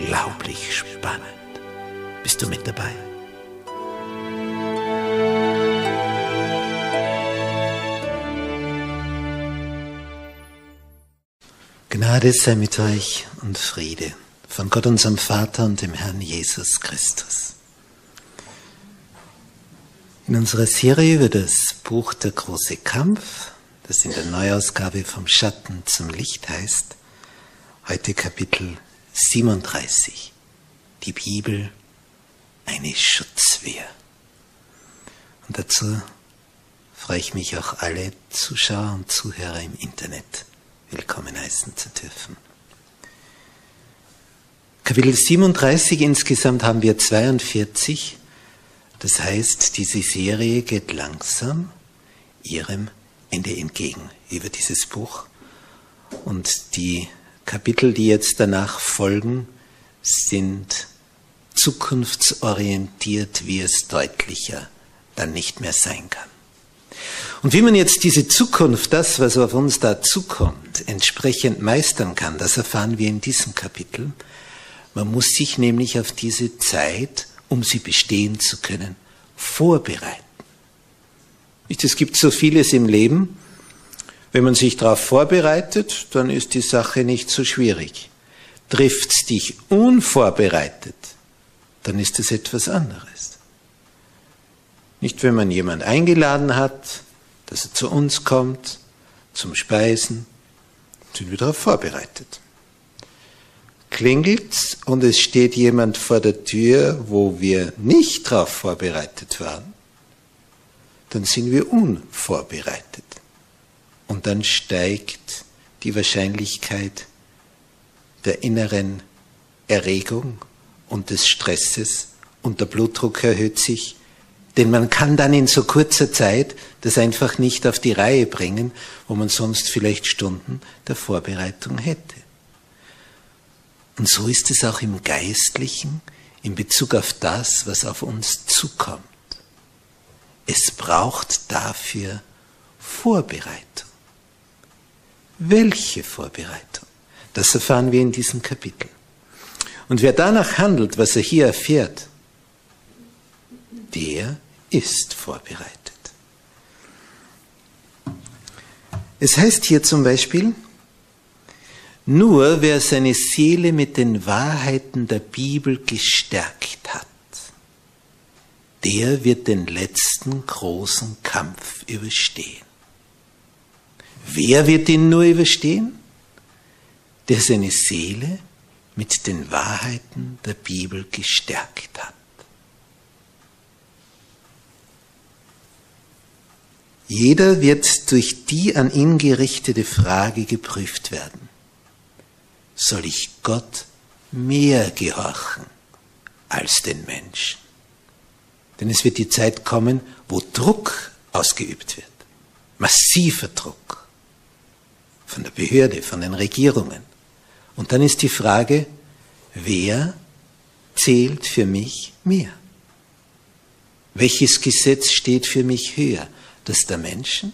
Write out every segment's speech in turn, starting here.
unglaublich spannend. Bist du mit dabei? Gnade sei mit euch und Friede von Gott unserem Vater und dem Herrn Jesus Christus. In unserer Serie über das Buch Der große Kampf, das in der Neuausgabe vom Schatten zum Licht heißt, heute Kapitel 37. Die Bibel eine Schutzwehr. Und dazu freue ich mich auch alle Zuschauer und Zuhörer im Internet willkommen heißen zu dürfen. Kapitel 37, insgesamt haben wir 42. Das heißt, diese Serie geht langsam ihrem Ende entgegen über dieses Buch. Und die Kapitel, die jetzt danach folgen, sind zukunftsorientiert, wie es deutlicher dann nicht mehr sein kann. Und wie man jetzt diese Zukunft, das, was auf uns da zukommt, entsprechend meistern kann, das erfahren wir in diesem Kapitel. Man muss sich nämlich auf diese Zeit, um sie bestehen zu können, vorbereiten. Es gibt so vieles im Leben, wenn man sich darauf vorbereitet, dann ist die Sache nicht so schwierig. Trifft's dich unvorbereitet, dann ist es etwas anderes. Nicht, wenn man jemand eingeladen hat, dass er zu uns kommt, zum Speisen, sind wir darauf vorbereitet. Klingelt's und es steht jemand vor der Tür, wo wir nicht darauf vorbereitet waren, dann sind wir unvorbereitet. Und dann steigt die Wahrscheinlichkeit der inneren Erregung und des Stresses und der Blutdruck erhöht sich, denn man kann dann in so kurzer Zeit das einfach nicht auf die Reihe bringen, wo man sonst vielleicht Stunden der Vorbereitung hätte. Und so ist es auch im Geistlichen in Bezug auf das, was auf uns zukommt. Es braucht dafür Vorbereitung. Welche Vorbereitung? Das erfahren wir in diesem Kapitel. Und wer danach handelt, was er hier erfährt, der ist vorbereitet. Es heißt hier zum Beispiel, nur wer seine Seele mit den Wahrheiten der Bibel gestärkt hat, der wird den letzten großen Kampf überstehen. Wer wird ihn nur überstehen? Der seine Seele mit den Wahrheiten der Bibel gestärkt hat. Jeder wird durch die an ihn gerichtete Frage geprüft werden. Soll ich Gott mehr gehorchen als den Menschen? Denn es wird die Zeit kommen, wo Druck ausgeübt wird. Massiver Druck von der Behörde, von den Regierungen. Und dann ist die Frage, wer zählt für mich mehr? Welches Gesetz steht für mich höher? Das der Menschen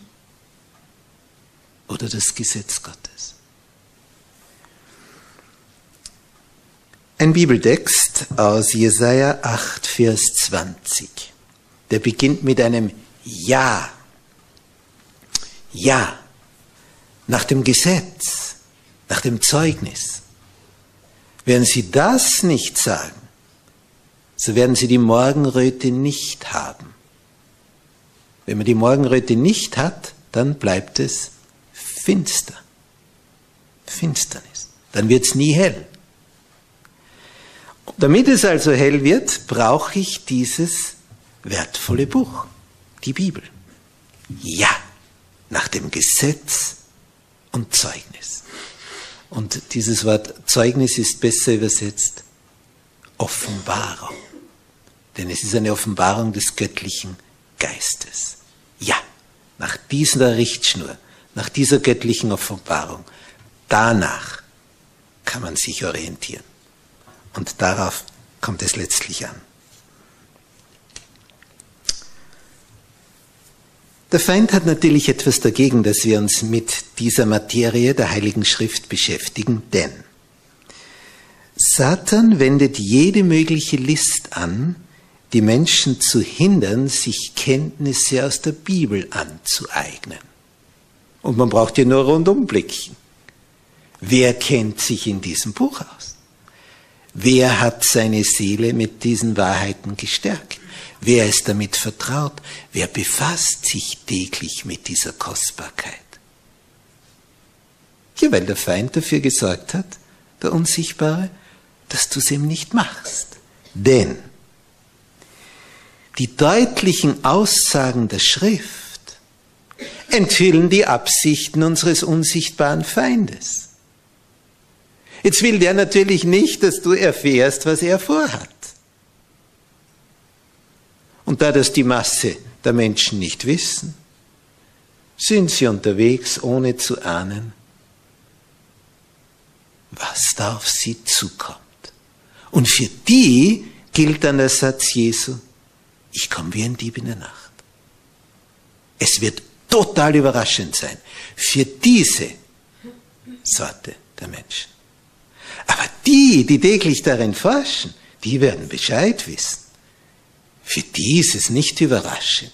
oder das Gesetz Gottes? Ein Bibeltext aus Jesaja 8, Vers 20. Der beginnt mit einem Ja. Ja. Nach dem Gesetz, nach dem Zeugnis. Werden Sie das nicht sagen, so werden Sie die Morgenröte nicht haben. Wenn man die Morgenröte nicht hat, dann bleibt es finster. Finsternis. Dann wird es nie hell. Damit es also hell wird, brauche ich dieses wertvolle Buch, die Bibel. Ja, nach dem Gesetz und Zeugnis. Und dieses Wort Zeugnis ist besser übersetzt Offenbarung. Denn es ist eine Offenbarung des göttlichen Geistes. Ja, nach dieser Richtschnur, nach dieser göttlichen Offenbarung, danach kann man sich orientieren. Und darauf kommt es letztlich an. Der Feind hat natürlich etwas dagegen, dass wir uns mit dieser Materie der Heiligen Schrift beschäftigen, denn Satan wendet jede mögliche List an, die Menschen zu hindern, sich Kenntnisse aus der Bibel anzueignen. Und man braucht ja nur rundum blicken. Wer kennt sich in diesem Buch aus? Wer hat seine Seele mit diesen Wahrheiten gestärkt? Wer ist damit vertraut? Wer befasst sich täglich mit dieser Kostbarkeit? Ja, weil der Feind dafür gesorgt hat, der Unsichtbare, dass du es ihm nicht machst. Denn die deutlichen Aussagen der Schrift enthüllen die Absichten unseres unsichtbaren Feindes. Jetzt will der natürlich nicht, dass du erfährst, was er vorhat. Und da das die Masse der Menschen nicht wissen, sind sie unterwegs, ohne zu ahnen, was da auf sie zukommt. Und für die gilt dann der Satz Jesu, ich komme wie ein Dieb in der Nacht. Es wird total überraschend sein für diese Sorte der Menschen. Aber die, die täglich darin forschen, die werden Bescheid wissen. Für die ist es nicht überraschend.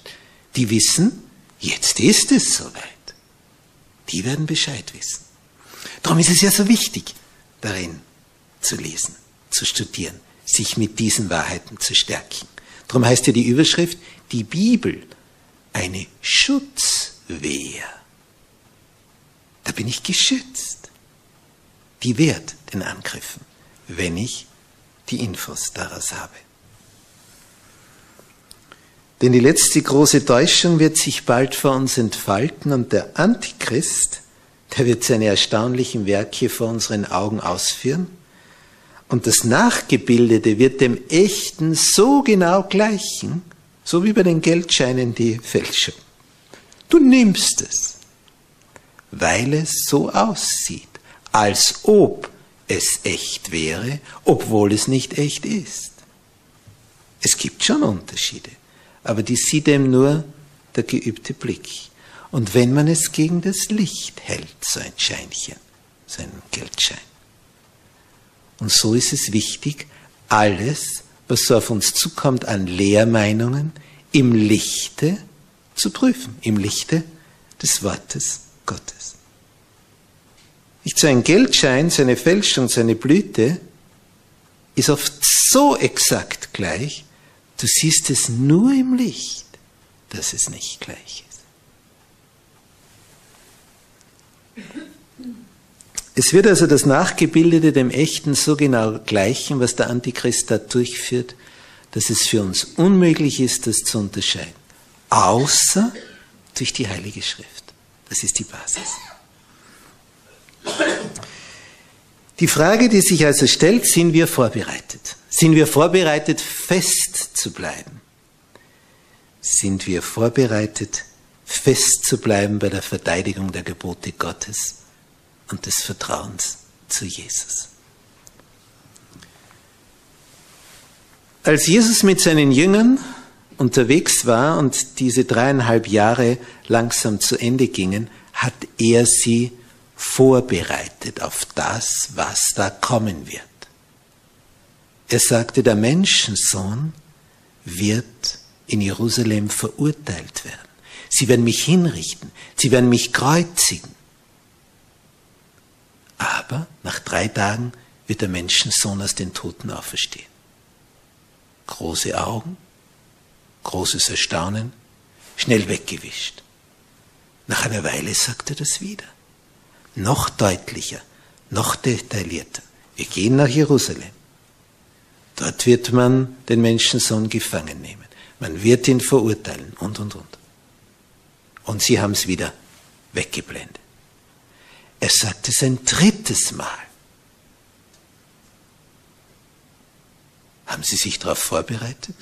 Die wissen, jetzt ist es soweit. Die werden Bescheid wissen. Darum ist es ja so wichtig, darin zu lesen, zu studieren, sich mit diesen Wahrheiten zu stärken. Darum heißt ja die Überschrift, die Bibel, eine Schutzwehr. Da bin ich geschützt. Die wehrt den Angriffen, wenn ich die Infos daraus habe. Denn die letzte große Täuschung wird sich bald vor uns entfalten und der Antichrist, der wird seine erstaunlichen Werke vor unseren Augen ausführen und das Nachgebildete wird dem Echten so genau gleichen, so wie bei den Geldscheinen die Fälschung. Du nimmst es, weil es so aussieht, als ob es echt wäre, obwohl es nicht echt ist. Es gibt schon Unterschiede, aber die sieht eben nur der geübte Blick. Und wenn man es gegen das Licht hält, so ein Scheinchen, so ein Geldschein. Und so ist es wichtig, alles, was so auf uns zukommt an Lehrmeinungen, im Lichte zu prüfen, im Lichte des Wortes Gottes. Nicht so ein Geldschein, seine Fälschung, seine Blüte ist oft so exakt gleich, du siehst es nur im Licht, dass es nicht gleich ist. Es wird also das Nachgebildete dem Echten so genau gleichen, was der Antichrist da durchführt, dass es für uns unmöglich ist, das zu unterscheiden. Außer durch die Heilige Schrift. Das ist die Basis. Die Frage, die sich also stellt, sind wir vorbereitet? Sind wir vorbereitet, fest zu bleiben? Sind wir vorbereitet, fest zu bleiben bei der Verteidigung der Gebote Gottes und des Vertrauens zu Jesus? Als Jesus mit seinen Jüngern unterwegs war und diese dreieinhalb Jahre langsam zu Ende gingen, hat er sie vorbereitet auf das, was da kommen wird. Er sagte, der Menschensohn wird in Jerusalem verurteilt werden. Sie werden mich hinrichten, sie werden mich kreuzigen. Aber nach drei Tagen wird der Menschensohn aus den Toten auferstehen. Große Augen, großes Erstaunen, schnell weggewischt. Nach einer Weile sagt er das wieder. Noch deutlicher, noch detaillierter. Wir gehen nach Jerusalem. Dort wird man den Menschensohn gefangen nehmen. Man wird ihn verurteilen und, und, und. Und sie haben es wieder weggeblendet. Er sagt es ein drittes Mal. Haben Sie sich darauf vorbereitet?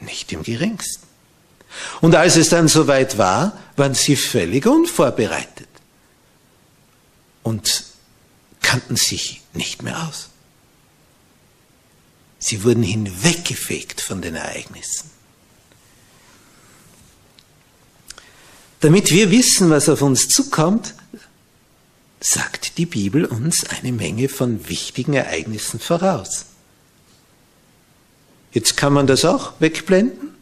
Nicht im geringsten. Und als es dann soweit war, waren sie völlig unvorbereitet und kannten sich nicht mehr aus. Sie wurden hinweggefegt von den Ereignissen. Damit wir wissen, was auf uns zukommt, sagt die Bibel uns eine Menge von wichtigen Ereignissen voraus. Jetzt kann man das auch wegblenden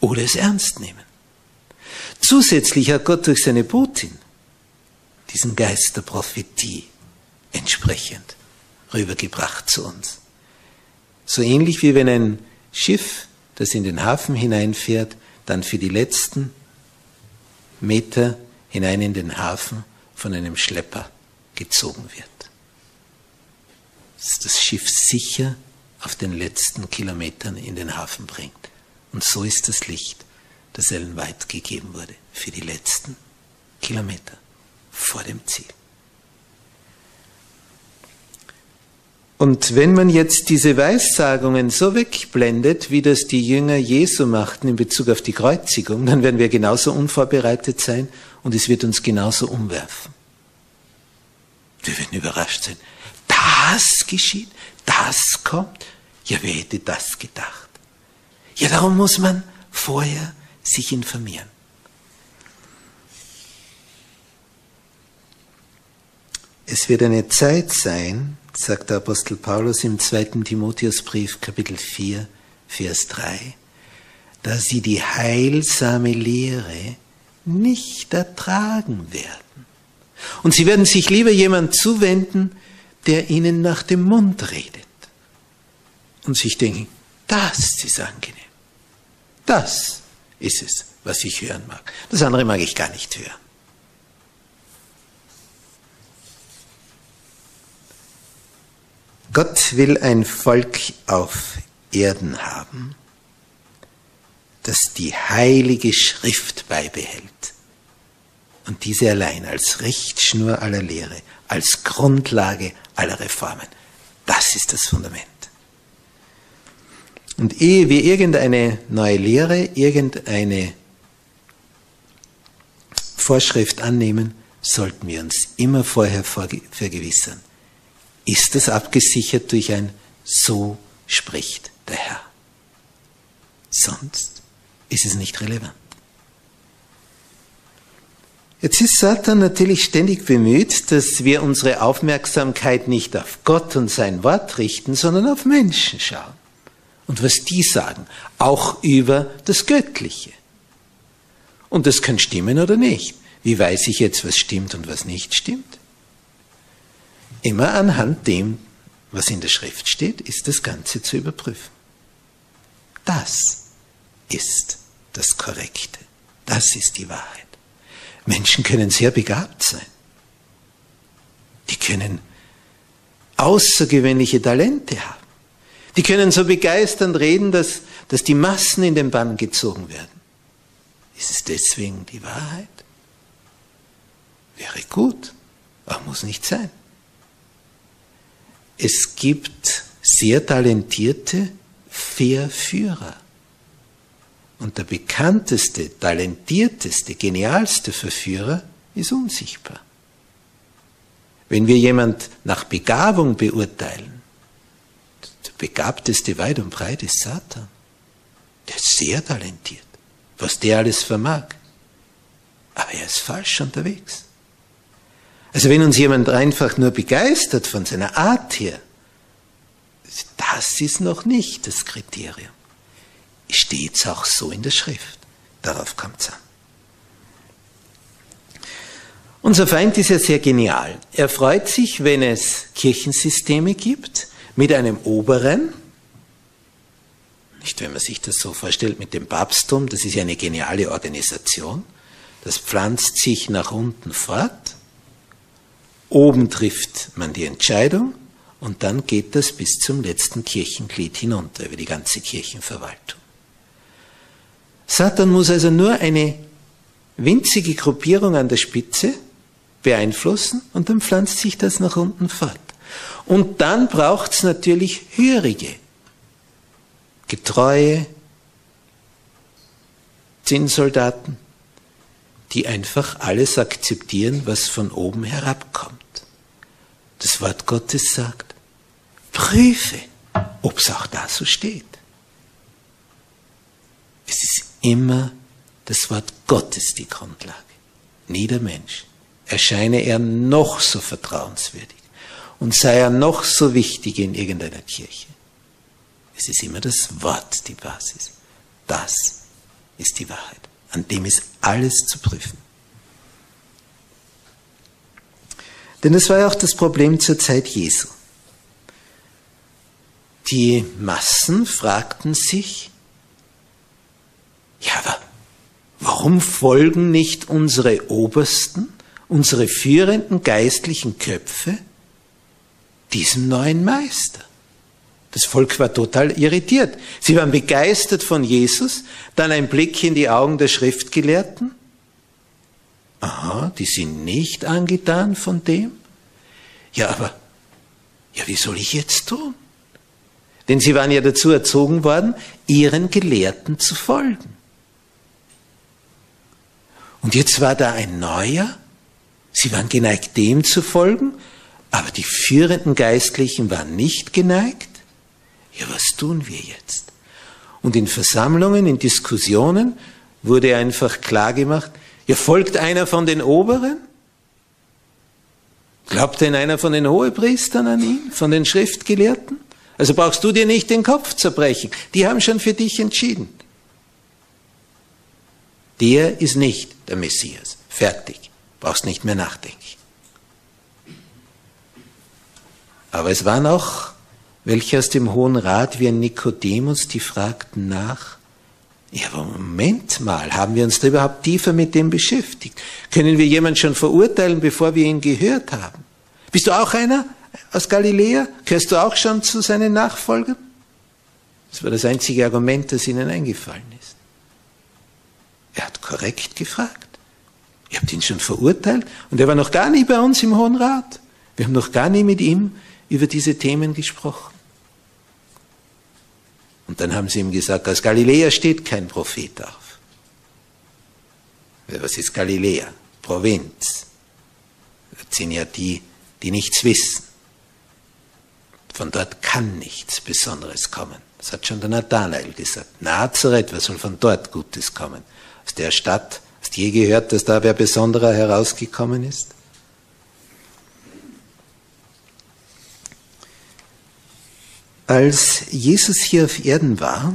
oder es ernst nehmen. Zusätzlich hat Gott durch seine Botin diesen Geist der Prophetie entsprechend rübergebracht zu uns. So ähnlich wie wenn ein Schiff, das in den Hafen hineinfährt, dann für die letzten Meter hinein in den Hafen von einem Schlepper gezogen wird. Dass das Schiff sicher auf den letzten Kilometern in den Hafen bringt. Und so ist das Licht, das Ellen White gegeben wurde, für die letzten Kilometer vor dem Ziel. Und wenn man jetzt diese Weissagungen so wegblendet, wie das die Jünger Jesu machten in Bezug auf die Kreuzigung, dann werden wir genauso unvorbereitet sein und es wird uns genauso umwerfen. Wir werden überrascht sein. Das geschieht, das kommt. Ja, wer hätte das gedacht? Ja, darum muss man vorher sich informieren. Es wird eine Zeit sein, sagt der Apostel Paulus im zweiten Timotheusbrief Kapitel 4, Vers 3, da sie die heilsame Lehre nicht ertragen werden. Und sie werden sich lieber jemand zuwenden, der ihnen nach dem Mund redet. Und sich denken, das ist angenehm. Das ist es, was ich hören mag. Das andere mag ich gar nicht hören. Gott will ein Volk auf Erden haben, das die heilige Schrift beibehält und diese allein als Richtschnur aller Lehre, als Grundlage aller Reformen. Das ist das Fundament. Und ehe wir irgendeine neue Lehre, irgendeine Vorschrift annehmen, sollten wir uns immer vorher vergewissern, ist es abgesichert durch ein So spricht der Herr. Sonst ist es nicht relevant. Jetzt ist Satan natürlich ständig bemüht, dass wir unsere Aufmerksamkeit nicht auf Gott und sein Wort richten, sondern auf Menschen schauen. Und was die sagen, auch über das Göttliche. Und das kann stimmen oder nicht. Wie weiß ich jetzt, was stimmt und was nicht stimmt? Immer anhand dem, was in der Schrift steht, ist das Ganze zu überprüfen. Das ist das Korrekte. Das ist die Wahrheit. Menschen können sehr begabt sein. Die können außergewöhnliche Talente haben. Die können so begeisternd reden, dass, dass die Massen in den Bann gezogen werden. Ist es deswegen die Wahrheit? Wäre gut, aber muss nicht sein. Es gibt sehr talentierte Verführer. Und der bekannteste, talentierteste, genialste Verführer ist unsichtbar. Wenn wir jemand nach Begabung beurteilen, Der begabteste weit und breit ist Satan. Der ist sehr talentiert, was der alles vermag. Aber er ist falsch unterwegs. Also wenn uns jemand einfach nur begeistert von seiner Art her, das ist noch nicht das Kriterium. Steht es auch so in der Schrift. Darauf kommt es an. Unser Feind ist ja sehr genial. Er freut sich, wenn es Kirchensysteme gibt mit einem Oberen, nicht wenn man sich das so vorstellt mit dem Papsttum, das ist ja eine geniale Organisation, das pflanzt sich nach unten fort, oben trifft man die Entscheidung und dann geht das bis zum letzten Kirchenglied hinunter, über die ganze Kirchenverwaltung. Satan muss also nur eine winzige Gruppierung an der Spitze beeinflussen und dann pflanzt sich das nach unten fort. Und dann braucht es natürlich hörige, getreue Zinnsoldaten, die einfach alles akzeptieren, was von oben herabkommt. Das Wort Gottes sagt, prüfe, ob es auch da so steht. Es ist immer das Wort Gottes die Grundlage, nie der Mensch. Erscheine er noch so vertrauenswürdig und sei er noch so wichtig in irgendeiner Kirche. Es ist immer das Wort die Basis. Das ist die Wahrheit. An dem ist alles zu prüfen. Denn das war ja auch das Problem zur Zeit Jesu. Die Massen fragten sich, ja, aber warum folgen nicht unsere Obersten, unsere führenden geistlichen Köpfe diesem neuen Meister? Das Volk war total irritiert. Sie waren begeistert von Jesus, dann ein Blick in die Augen der Schriftgelehrten. Aha, die sind nicht angetan von dem? Ja, aber, ja, wie soll ich jetzt tun? Denn sie waren ja dazu erzogen worden, ihren Gelehrten zu folgen. Und jetzt war da ein neuer, sie waren geneigt, dem zu folgen, aber die führenden Geistlichen waren nicht geneigt. Ja, was tun wir jetzt? Und in Versammlungen, in Diskussionen wurde einfach klargemacht, ja, folgt einer von den Oberen? Glaubt denn einer von den Hohepriestern an ihn, von den Schriftgelehrten? Also brauchst du dir nicht den Kopf zerbrechen. Die haben schon für dich entschieden. Der ist nicht der Messias. Fertig. Brauchst nicht mehr nachdenken. Aber es waren auch welche aus dem Hohen Rat wie ein Nikodemus, die fragten nach, ja, aber Moment mal, haben wir uns da überhaupt tiefer mit dem beschäftigt? Können wir jemanden schon verurteilen, bevor wir ihn gehört haben? Bist du auch einer aus Galiläa? Gehörst du auch schon zu seinen Nachfolgern? Das war das einzige Argument, das ihnen eingefallen ist. Er hat korrekt gefragt. Ihr habt ihn schon verurteilt und er war noch gar nie bei uns im Hohen Rat. Wir haben noch gar nie mit ihm über diese Themen gesprochen. Und dann haben sie ihm gesagt, aus Galiläa steht kein Prophet auf. Was ist Galiläa? Provinz. Das sind ja die, die nichts wissen. Von dort kann nichts Besonderes kommen. Das hat schon der Nathanael gesagt. Nazareth, was soll von dort Gutes kommen? Aus der Stadt, hast du je gehört, dass da wer Besonderer herausgekommen ist? Als Jesus hier auf Erden war,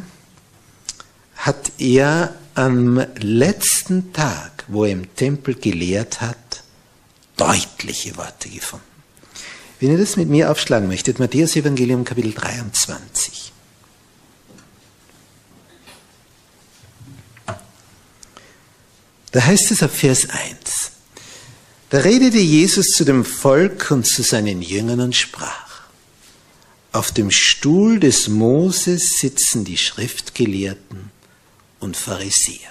hat er am letzten Tag, wo er im Tempel gelehrt hat, deutliche Worte gefunden. Wenn ihr das mit mir aufschlagen möchtet, Matthäus Evangelium Kapitel 23. Da heißt es ab Vers 1. Da redete Jesus zu dem Volk und zu seinen Jüngern und sprach. Auf dem Stuhl des Moses sitzen die Schriftgelehrten und Pharisäer.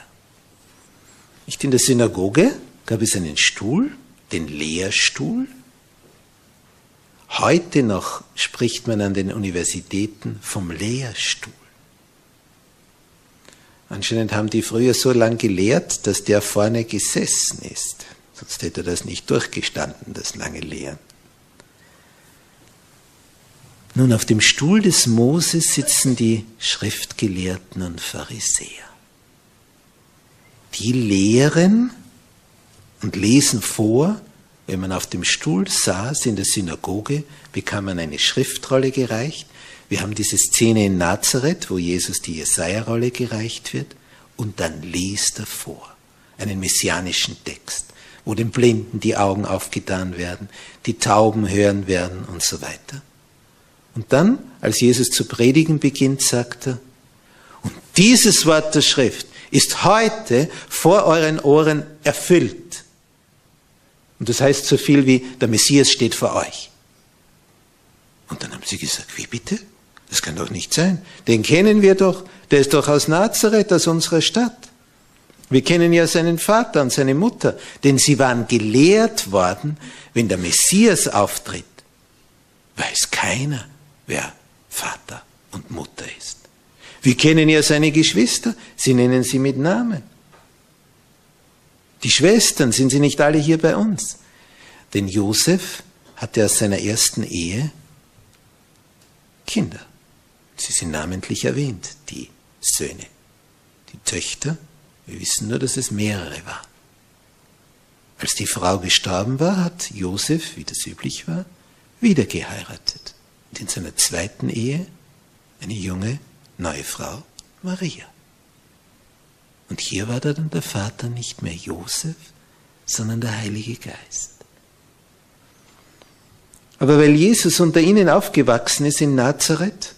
Nicht in der Synagoge gab es einen Stuhl, den Lehrstuhl. Heute noch spricht man an den Universitäten vom Lehrstuhl. Anscheinend haben die früher so lange gelehrt, dass der vorne gesessen ist. Sonst hätte er das nicht durchgestanden, das lange Lehren. Nun, auf dem Stuhl des Moses sitzen die Schriftgelehrten und Pharisäer. Die lehren und lesen vor, wenn man auf dem Stuhl saß in der Synagoge, bekam man eine Schriftrolle gereicht. Wir haben diese Szene in Nazareth, wo Jesus die Jesaja-Rolle gereicht wird, und dann liest er vor, einen messianischen Text, wo den Blinden die Augen aufgetan werden, die Tauben hören werden und so weiter. Und dann, als Jesus zu predigen beginnt, sagt er, und dieses Wort der Schrift ist heute vor euren Ohren erfüllt. Und das heißt so viel wie, der Messias steht vor euch. Und dann haben sie gesagt, wie bitte? Das kann doch nicht sein. Den kennen wir doch, der ist doch aus Nazareth, aus unserer Stadt. Wir kennen ja seinen Vater und seine Mutter, denn sie waren gelehrt worden, wenn der Messias auftritt, weiß keiner, wer Vater und Mutter ist. Wir kennen ja seine Geschwister, sie nennen sie mit Namen. Die Schwestern, sind sie nicht alle hier bei uns? Denn Josef hatte aus seiner ersten Ehe Kinder. Sie sind namentlich erwähnt, die Söhne. Die Töchter, wir wissen nur, dass es mehrere waren. Als die Frau gestorben war, hat Josef, wie das üblich war, wieder geheiratet und in seiner zweiten Ehe eine junge neue Frau, Maria. Und hier war dann der Vater nicht mehr Josef, sondern der Heilige Geist. Aber weil Jesus unter ihnen aufgewachsen ist in Nazareth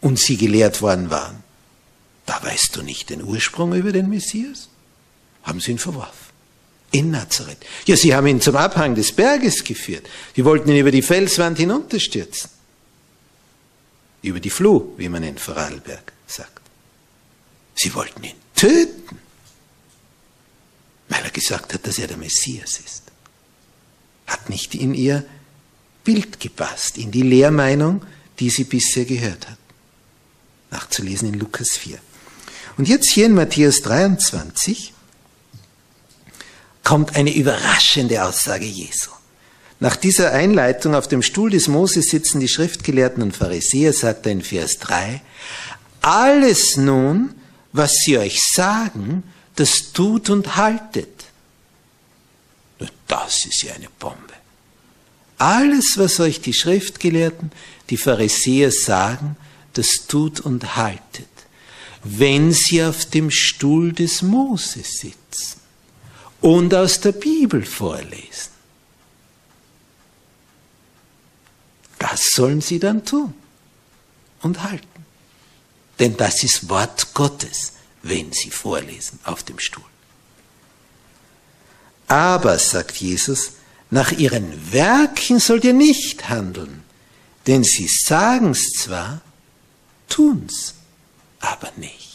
und sie gelehrt worden waren, da weißt du nicht den Ursprung über den Messias, haben sie ihn verworfen in Nazareth. Ja, sie haben ihn zum Abhang des Berges geführt. Sie wollten ihn über die Felswand hinunterstürzen. Über die Fluh, wie man in Vorarlberg sagt. Sie wollten ihn töten, weil er gesagt hat, dass er der Messias ist. Hat nicht in ihr Bild gepasst, in die Lehrmeinung, die sie bisher gehört hat. Nachzulesen in Lukas 4. Und jetzt hier in Matthäus 23 kommt eine überraschende Aussage Jesu. Nach dieser Einleitung auf dem Stuhl des Moses sitzen die Schriftgelehrten und Pharisäer, sagt er in Vers 3, alles nun, was sie euch sagen, das tut und haltet. Das ist ja eine Bombe. Alles, was euch die Schriftgelehrten, die Pharisäer sagen, das tut und haltet, wenn sie auf dem Stuhl des Moses sitzen und aus der Bibel vorlesen. Das sollen sie dann tun und halten. Denn das ist Wort Gottes, wenn sie vorlesen auf dem Stuhl. Aber, sagt Jesus, nach ihren Werken sollt ihr nicht handeln, denn sie sagen's zwar, tun's aber nicht.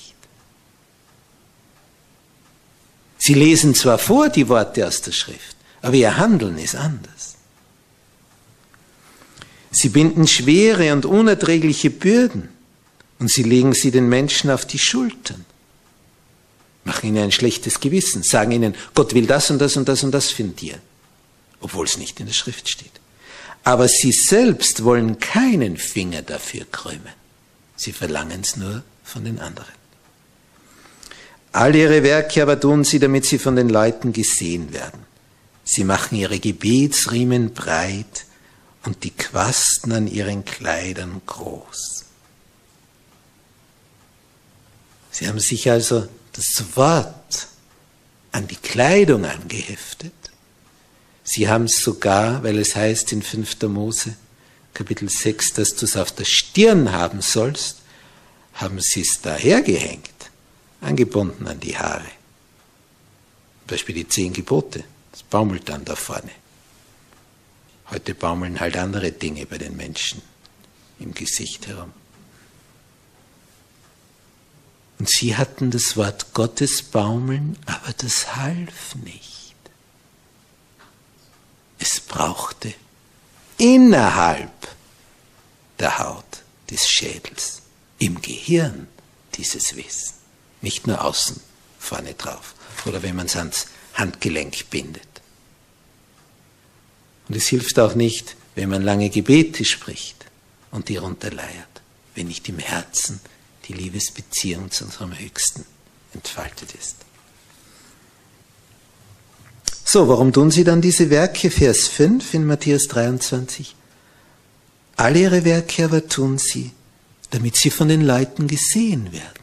Sie lesen zwar vor die Worte aus der Schrift, aber ihr Handeln ist anders. Sie binden schwere und unerträgliche Bürden und sie legen sie den Menschen auf die Schultern. Machen ihnen ein schlechtes Gewissen, sagen ihnen, Gott will das und das und das und das von dir, obwohl es nicht in der Schrift steht. Aber sie selbst wollen keinen Finger dafür krümmen. Sie verlangen es nur von den anderen. All ihre Werke aber tun sie, damit sie von den Leuten gesehen werden. Sie machen ihre Gebetsriemen breit und die Quasten an ihren Kleidern groß. Sie haben sich also das Wort an die Kleidung angeheftet. Sie haben es sogar, weil es heißt in 5. Mose, Kapitel 6, dass du es auf der Stirn haben sollst, haben sie es dahergehängt angebunden an die Haare. Zum Beispiel die zehn Gebote, das baumelt dann da vorne. Heute baumeln halt andere Dinge bei den Menschen im Gesicht herum. Und sie hatten das Wort Gottes baumeln, aber das half nicht. Es brauchte innerhalb der Haut des Schädels, im Gehirn dieses Wissen nicht nur außen vorne drauf oder wenn man es ans Handgelenk bindet. Und es hilft auch nicht, wenn man lange Gebete spricht und die runterleiert, wenn nicht im Herzen die Liebesbeziehung zu unserem Höchsten entfaltet ist. So, warum tun sie dann diese Werke? Vers 5 in Matthäus 23. Alle ihre Werke aber tun sie, damit sie von den Leuten gesehen werden.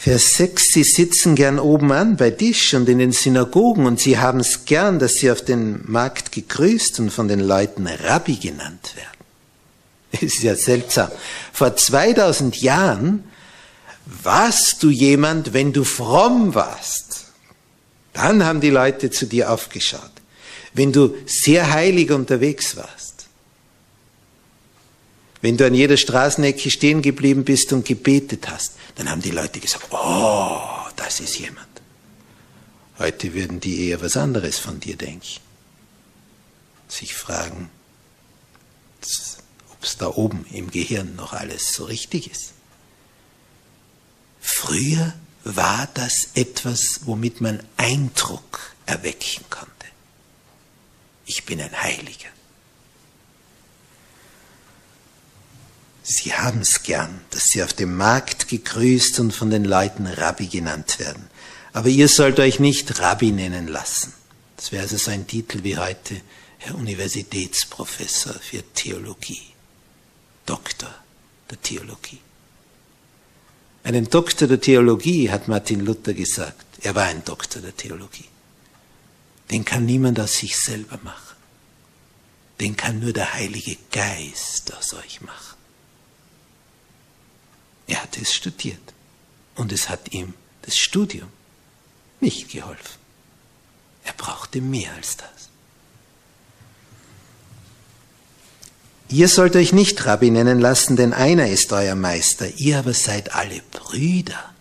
Vers 6, sie sitzen gern oben an bei Tisch und in den Synagogen und sie haben es gern, dass sie auf den Markt gegrüßt und von den Leuten Rabbi genannt werden. Das ist ja seltsam. Vor 2000 Jahren warst du jemand, wenn du fromm warst. Dann haben die Leute zu dir aufgeschaut. Wenn du sehr heilig unterwegs warst. Wenn du an jeder Straßenecke stehen geblieben bist und gebetet hast, dann haben die Leute gesagt, oh, das ist jemand. Heute würden die eher was anderes von dir denken. Sich fragen, ob es da oben im Gehirn noch alles so richtig ist. Früher war das etwas, womit man Eindruck erwecken konnte. Ich bin ein Heiliger. Sie haben es gern, dass sie auf dem Markt gegrüßt und von den Leuten Rabbi genannt werden. Aber ihr sollt euch nicht Rabbi nennen lassen. Das wäre also so ein Titel wie heute Herr Universitätsprofessor für Theologie, Doktor der Theologie. Einen Doktor der Theologie, hat Martin Luther gesagt. Er war ein Doktor der Theologie. Den kann niemand aus sich selber machen. Den kann nur der Heilige Geist aus euch machen. Er hat es studiert und es hat ihm das Studium nicht geholfen. Er brauchte mehr als das. Ihr sollt euch nicht Rabbi nennen lassen, denn einer ist euer Meister, ihr aber seid alle Brüder.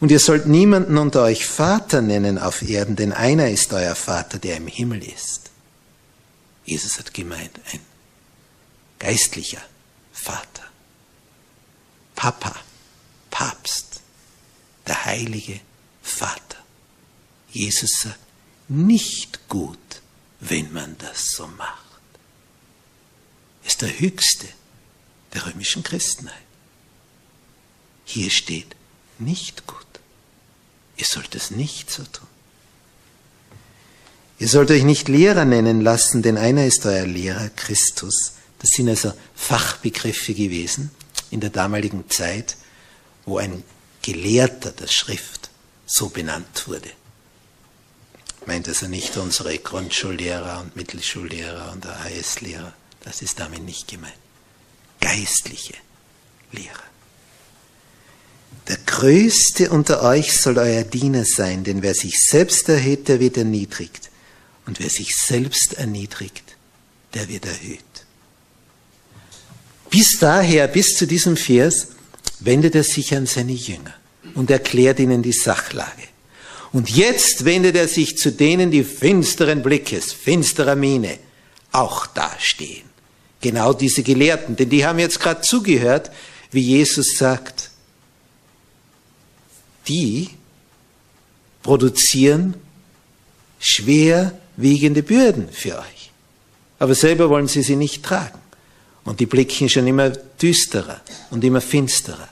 Und ihr sollt niemanden unter euch Vater nennen auf Erden, denn einer ist euer Vater, der im Himmel ist. Jesus hat gemeint, ein geistlicher Vater. Papa, Papst, der heilige Vater. Jesus sagt, nicht gut, wenn man das so macht ist der höchste der römischen Christenheit. Hier steht nicht gut. Ihr sollt es nicht so tun. Ihr sollt euch nicht Lehrer nennen lassen, denn einer ist euer Lehrer, Christus. Das sind also Fachbegriffe gewesen in der damaligen Zeit, wo ein Gelehrter der Schrift so benannt wurde. Meint also nicht unsere Grundschullehrer und Mittelschullehrer und AS-Lehrer, das ist damit nicht gemeint. Geistliche Lehre. Der Größte unter euch soll euer Diener sein, denn wer sich selbst erhöht, der wird erniedrigt. Und wer sich selbst erniedrigt, der wird erhöht. Bis daher, bis zu diesem Vers, wendet er sich an seine Jünger und erklärt ihnen die Sachlage. Und jetzt wendet er sich zu denen, die finsteren Blickes, finsterer Miene auch dastehen Genau diese Gelehrten, denn die haben jetzt gerade zugehört, wie Jesus sagt, die produzieren schwerwiegende Bürden für euch. Aber selber wollen sie sie nicht tragen. Und die blicken schon immer düsterer und immer finsterer.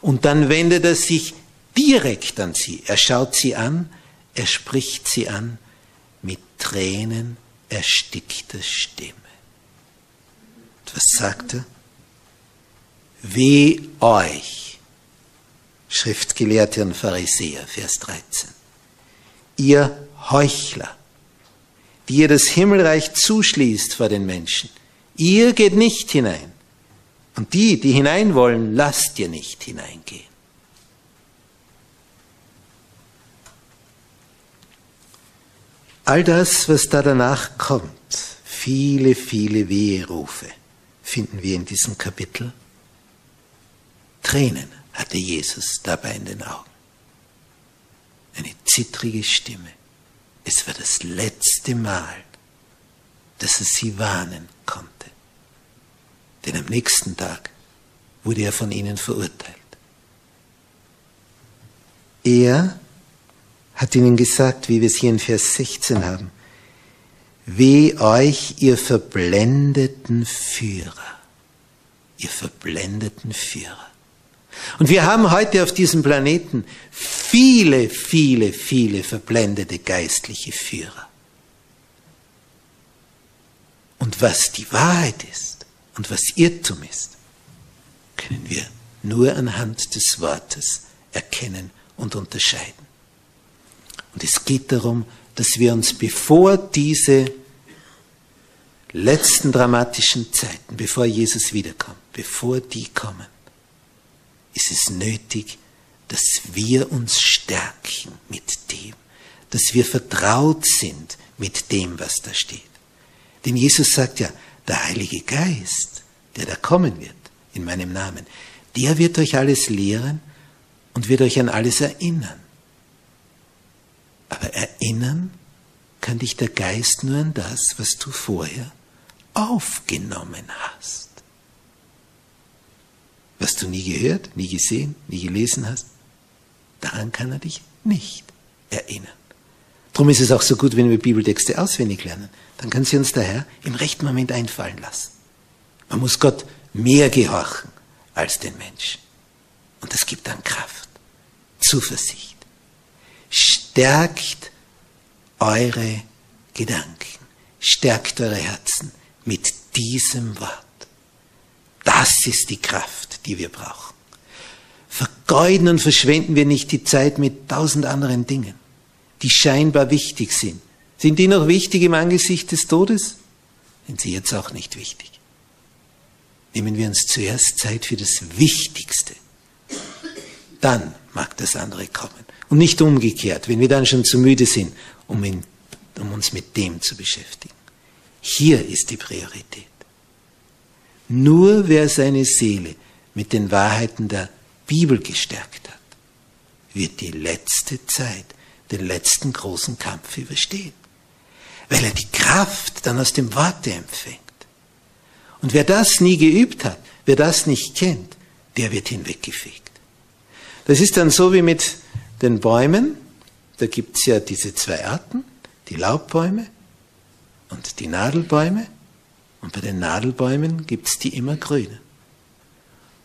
Und dann wendet er sich direkt an sie. Er schaut sie an, er spricht sie an mit Tränen erstickter Stimme was sagt er? Weh euch, Schriftgelehrte und Pharisäer, Vers 13, ihr Heuchler, die ihr das Himmelreich zuschließt vor den Menschen. Ihr geht nicht hinein. Und die, die hinein wollen, lasst ihr nicht hineingehen. All das, was da danach kommt, viele, viele Weherufe, finden wir in diesem Kapitel. Tränen hatte Jesus dabei in den Augen. Eine zittrige Stimme. Es war das letzte Mal, dass er sie warnen konnte. Denn am nächsten Tag wurde er von ihnen verurteilt. Er hat ihnen gesagt, wie wir es hier in Vers 16 haben, Weh euch, ihr verblendeten Führer, ihr verblendeten Führer. Und wir haben heute auf diesem Planeten viele, viele, viele verblendete geistliche Führer. Und was die Wahrheit ist und was Irrtum ist, können wir nur anhand des Wortes erkennen und unterscheiden. Und es geht darum, dass wir uns, bevor diese letzten dramatischen Zeiten, bevor Jesus wiederkommt, bevor die kommen, ist es nötig, dass wir uns stärken mit dem, dass wir vertraut sind mit dem, was da steht. Denn Jesus sagt ja, der Heilige Geist, der da kommen wird, in meinem Namen, der wird euch alles lehren und wird euch an alles erinnern. Aber erinnern kann dich der Geist nur an das, was du vorher aufgenommen hast. Was du nie gehört, nie gesehen, nie gelesen hast, daran kann er dich nicht erinnern. Darum ist es auch so gut, wenn wir Bibeltexte auswendig lernen. Dann kann sie uns der Herr im rechten Moment einfallen lassen. Man muss Gott mehr gehorchen als den Menschen. Und das gibt dann Kraft, Zuversicht. Stärkt eure Gedanken, stärkt eure Herzen mit diesem Wort. Das ist die Kraft, die wir brauchen. Vergeuden und verschwenden wir nicht die Zeit mit tausend anderen Dingen, die scheinbar wichtig sind. Sind die noch wichtig im Angesicht des Todes? Sind sie jetzt auch nicht wichtig. Nehmen wir uns zuerst Zeit für das Wichtigste. Dann mag das andere kommen. Und nicht umgekehrt, wenn wir dann schon zu müde sind, um, in, um uns mit dem zu beschäftigen. Hier ist die Priorität. Nur wer seine Seele mit den Wahrheiten der Bibel gestärkt hat, wird die letzte Zeit, den letzten großen Kampf überstehen. Weil er die Kraft dann aus dem Worte empfängt. Und wer das nie geübt hat, wer das nicht kennt, der wird hinweggefegt. Das ist dann so wie mit den Bäumen. Da gibt's ja diese zwei Arten, die Laubbäume und die Nadelbäume. Und bei den Nadelbäumen gibt's die immer grünen.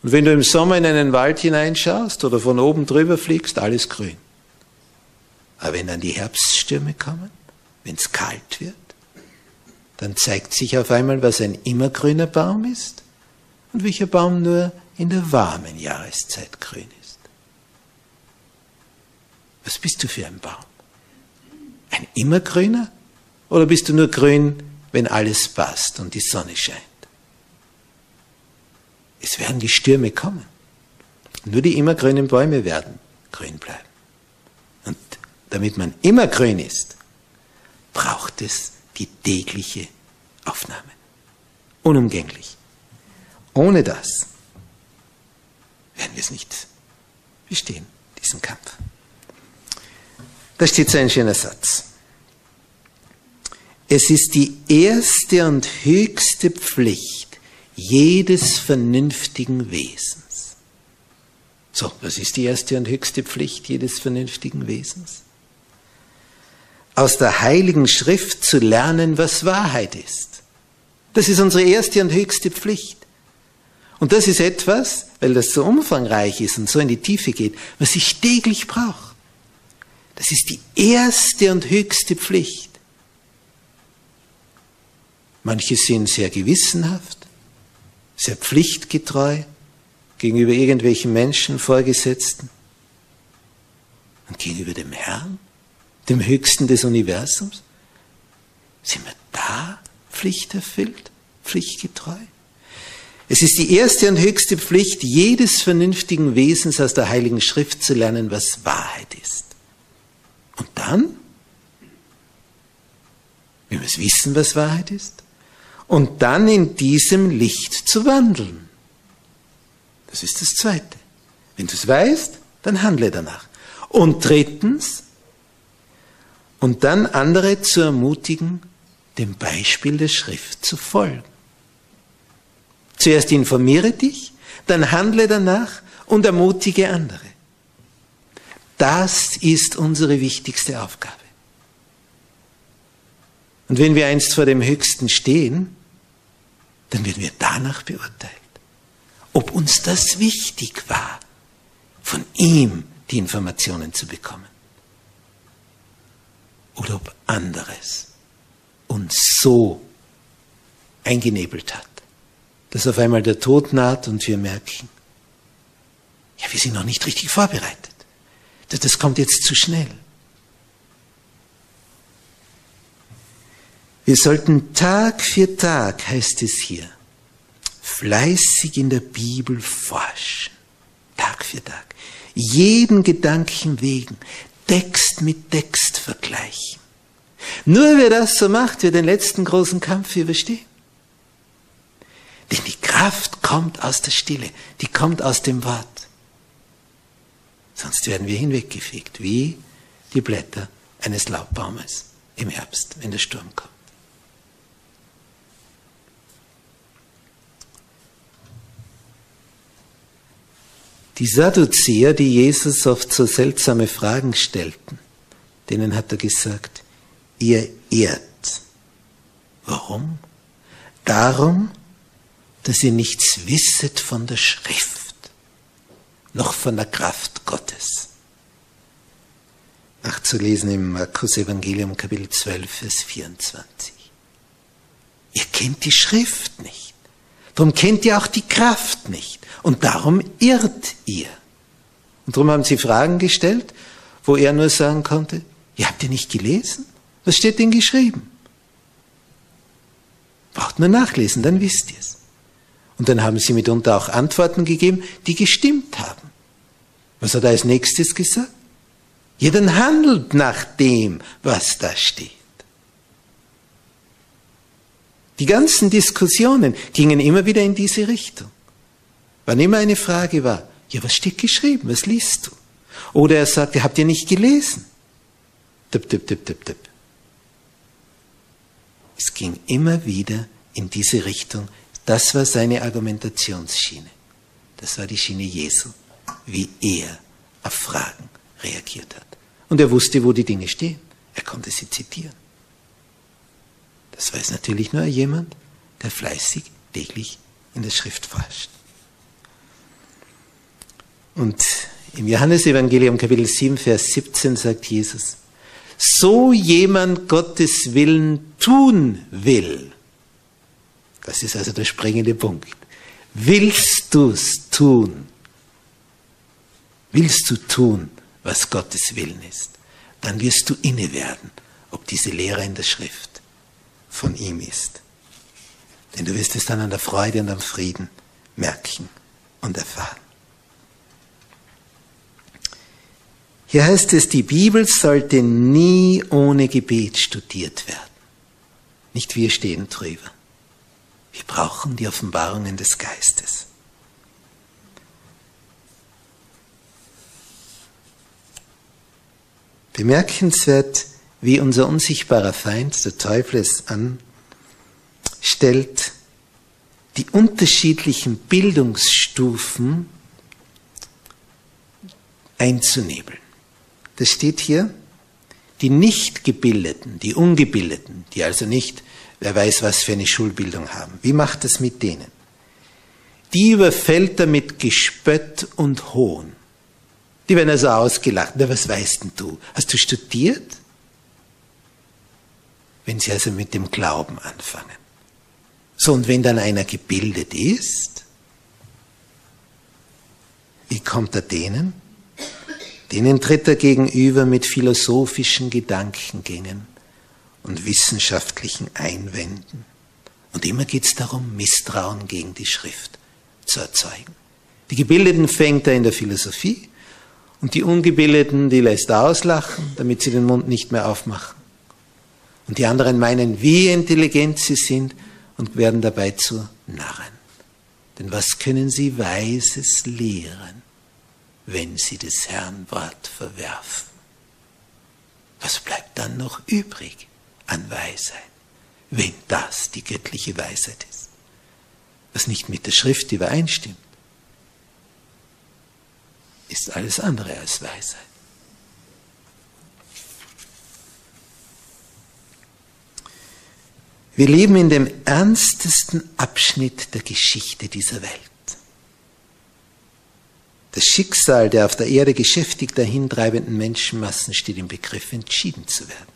Und wenn du im Sommer in einen Wald hineinschaust oder von oben drüber fliegst, alles grün. Aber wenn dann die Herbststürme kommen, wenn's kalt wird, dann zeigt sich auf einmal, was ein immergrüner Baum ist und welcher Baum nur in der warmen Jahreszeit grün ist. Was bist du für ein Baum? Ein immergrüner oder bist du nur grün, wenn alles passt und die Sonne scheint? Es werden die Stürme kommen. Nur die immergrünen Bäume werden grün bleiben. Und damit man immer grün ist, braucht es die tägliche Aufnahme. Unumgänglich. Ohne das werden wir es nicht bestehen, diesen Kampf. Da steht so ein schöner Satz. Es ist die erste und höchste Pflicht jedes vernünftigen Wesens. So, was ist die erste und höchste Pflicht jedes vernünftigen Wesens? Aus der Heiligen Schrift zu lernen, was Wahrheit ist. Das ist unsere erste und höchste Pflicht. Und das ist etwas, weil das so umfangreich ist und so in die Tiefe geht, was ich täglich brauche. Das ist die erste und höchste Pflicht. Manche sind sehr gewissenhaft, sehr pflichtgetreu gegenüber irgendwelchen Menschen, Vorgesetzten und gegenüber dem Herrn, dem Höchsten des Universums. Sind wir da pflichterfüllt, pflichtgetreu? Es ist die erste und höchste Pflicht jedes vernünftigen Wesens aus der Heiligen Schrift zu lernen, was Wahrheit ist. Und dann, wir müssen wissen, was Wahrheit ist, und dann in diesem Licht zu wandeln. Das ist das Zweite. Wenn du es weißt, dann handle danach. Und drittens, und dann andere zu ermutigen, dem Beispiel der Schrift zu folgen. Zuerst informiere dich, dann handle danach und ermutige andere. Das ist unsere wichtigste Aufgabe. Und wenn wir einst vor dem Höchsten stehen, dann werden wir danach beurteilt, ob uns das wichtig war, von ihm die Informationen zu bekommen. Oder ob anderes uns so eingenebelt hat, dass auf einmal der Tod naht und wir merken, ja, wir sind noch nicht richtig vorbereitet. Das kommt jetzt zu schnell. Wir sollten Tag für Tag, heißt es hier, fleißig in der Bibel forschen. Tag für Tag. Jeden Gedanken wegen, Text mit Text vergleichen. Nur wer das so macht, wird den letzten großen Kampf überstehen. Denn die Kraft kommt aus der Stille, die kommt aus dem Wort. Sonst werden wir hinweggefegt, wie die Blätter eines Laubbaumes im Herbst, wenn der Sturm kommt. Die Sadduzäer, die Jesus oft so seltsame Fragen stellten, denen hat er gesagt, ihr irrt. Warum? Darum, dass ihr nichts wisset von der Schrift, noch von der Kraft Gottes. Nachzulesen im Markus Evangelium Kapitel 12, Vers 24. Ihr kennt die Schrift nicht. Darum kennt ihr auch die Kraft nicht. Und darum irrt ihr. Und darum haben sie Fragen gestellt, wo er nur sagen konnte, ihr habt ihr nicht gelesen? Was steht denn geschrieben? Braucht nur nachlesen, dann wisst ihr es. Und dann haben sie mitunter auch Antworten gegeben, die gestimmt haben. Was hat er als nächstes gesagt? Dann handelt nach dem, was da steht. Die ganzen Diskussionen gingen immer wieder in diese Richtung. Wann immer eine Frage war, ja, was steht geschrieben? Was liest du? Oder er sagte, habt ihr nicht gelesen? Tipp, tipp, tipp, tipp, tipp. Es ging immer wieder in diese Richtung. Das war seine Argumentationsschiene. Das war die Schiene Jesu, wie er auf Fragen reagiert hat. Und er wusste, wo die Dinge stehen. Er konnte sie zitieren. Das weiß natürlich nur jemand, der fleißig täglich in der Schrift forscht. Und im Johannesevangelium Kapitel 7, Vers 17 sagt Jesus, so jemand Gottes Willen tun will, das ist also der springende Punkt, willst du es tun, willst du tun, was Gottes Willen ist, dann wirst du inne werden, ob diese Lehre in der Schrift von ihm ist. Denn du wirst es dann an der Freude und am Frieden merken und erfahren. Hier heißt es, die Bibel sollte nie ohne Gebet studiert werden. Nicht wir stehen drüber. Wir brauchen die Offenbarungen des Geistes. Bemerkenswert, wie unser unsichtbarer Feind, der Teufel, es anstellt, die unterschiedlichen Bildungsstufen einzunebeln. Das steht hier, die Nichtgebildeten, die Ungebildeten, die also nicht, wer weiß was für eine Schulbildung haben. Wie macht das mit denen? Die überfällt er mit Gespött und Hohn. Die werden also ausgelacht. Na, was weißt denn du? Hast du studiert? Wenn sie also mit dem Glauben anfangen. So, und wenn dann einer gebildet ist, wie kommt er denen? Denen tritt er gegenüber mit philosophischen Gedankengängen und wissenschaftlichen Einwänden. Und immer geht es darum, Misstrauen gegen die Schrift zu erzeugen. Die Gebildeten fängt er in der Philosophie und die Ungebildeten, die lässt er auslachen, damit sie den Mund nicht mehr aufmachen. Und die anderen meinen, wie intelligent sie sind und werden dabei zu Narren. Denn was können sie Weises lehren? wenn sie des Herrn Wort verwerfen. Was bleibt dann noch übrig an Weisheit, wenn das die göttliche Weisheit ist, was nicht mit der Schrift übereinstimmt? Ist alles andere als Weisheit. Wir leben in dem ernstesten Abschnitt der Geschichte dieser Welt. Das Schicksal der auf der Erde geschäftig dahintreibenden Menschenmassen steht im Begriff, entschieden zu werden.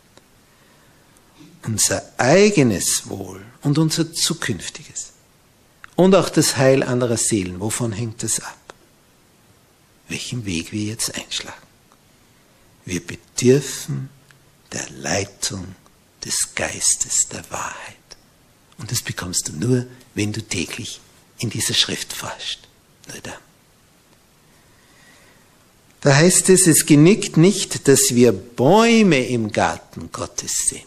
Unser eigenes Wohl und unser zukünftiges und auch das Heil anderer Seelen, wovon hängt es ab? Welchen Weg wir jetzt einschlagen. Wir bedürfen der Leitung des Geistes der Wahrheit. Und das bekommst du nur, wenn du täglich in dieser Schrift forschst. Nur dann. Da heißt es, es genügt nicht, dass wir Bäume im Garten Gottes sind.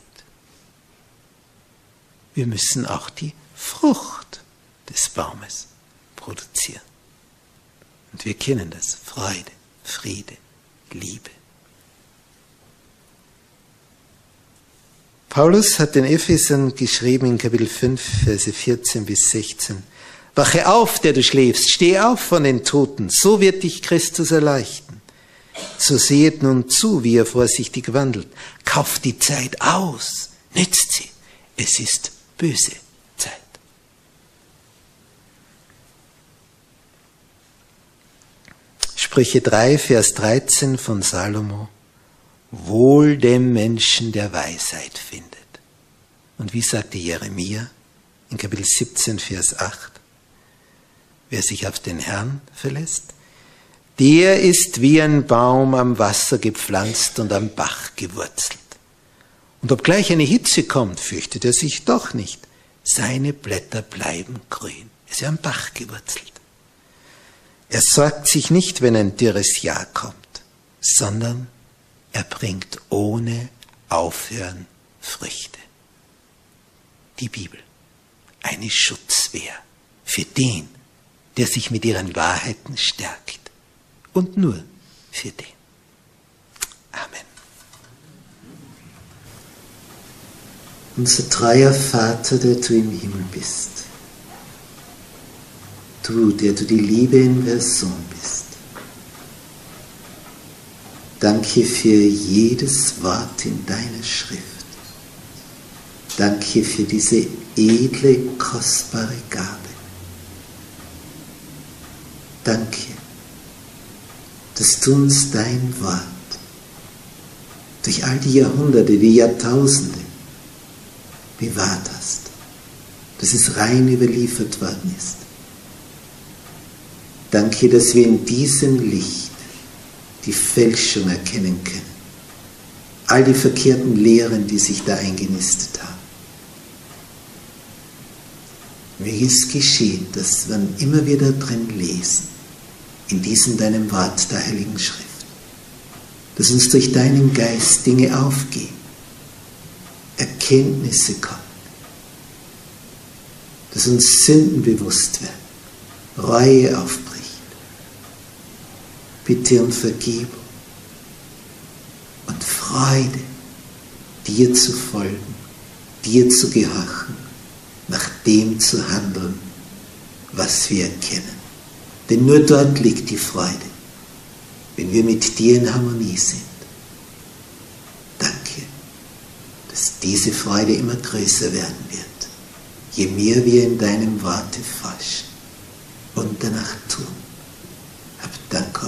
Wir müssen auch die Frucht des Baumes produzieren. Und wir kennen das. Freude, Friede, Liebe. Paulus hat den Ephesern geschrieben in Kapitel 5, Verse 14 bis 16. Wache auf, der du schläfst, steh auf von den Toten, so wird dich Christus erleichtern. So sehet nun zu, wie ihr vorsichtig wandelt. Kauft die Zeit aus, nützt sie. Es ist böse Zeit. Sprüche 3, Vers 13 von Salomo. Wohl dem Menschen, der Weisheit findet. Und wie sagte Jeremia in Kapitel 17, Vers 8? Wer sich auf den Herrn verlässt, der ist wie ein Baum am Wasser gepflanzt und am Bach gewurzelt. Und obgleich eine Hitze kommt, fürchtet er sich doch nicht. Seine Blätter bleiben grün. Er ist ja am Bach gewurzelt. Er sorgt sich nicht, wenn ein dürres Jahr kommt, sondern er bringt ohne Aufhören Früchte. Die Bibel, eine Schutzwehr für den, der sich mit ihren Wahrheiten stärkt. Und nur für den. Amen. Unser treuer Vater, der du im Himmel bist. Du, der du die Liebe in Person bist. Danke für jedes Wort in deiner Schrift. Danke für diese edle, kostbare Gabe. Danke, dass du uns dein Wort durch all die Jahrhunderte, die Jahrtausende bewahrt hast, dass es rein überliefert worden ist. Danke, dass wir in diesem Licht die Fälschung erkennen können. All die verkehrten Lehren, die sich da eingenistet haben. Wie es geschehen, dass wann immer wir da drin lesen, in diesem deinem Wort der Heiligen Schrift, dass uns durch deinen Geist Dinge aufgehen, Erkenntnisse kommen, dass uns Sünden bewusst werden, Reue aufbricht, Bitte um Vergebung und Freude, dir zu folgen, dir zu gehorchen, nach dem zu handeln, was wir erkennen. Denn nur dort liegt die Freude, wenn wir mit dir in Harmonie sind. Danke, dass diese Freude immer größer werden wird, je mehr wir in deinem Worte forschen und danach tun. Hab Dank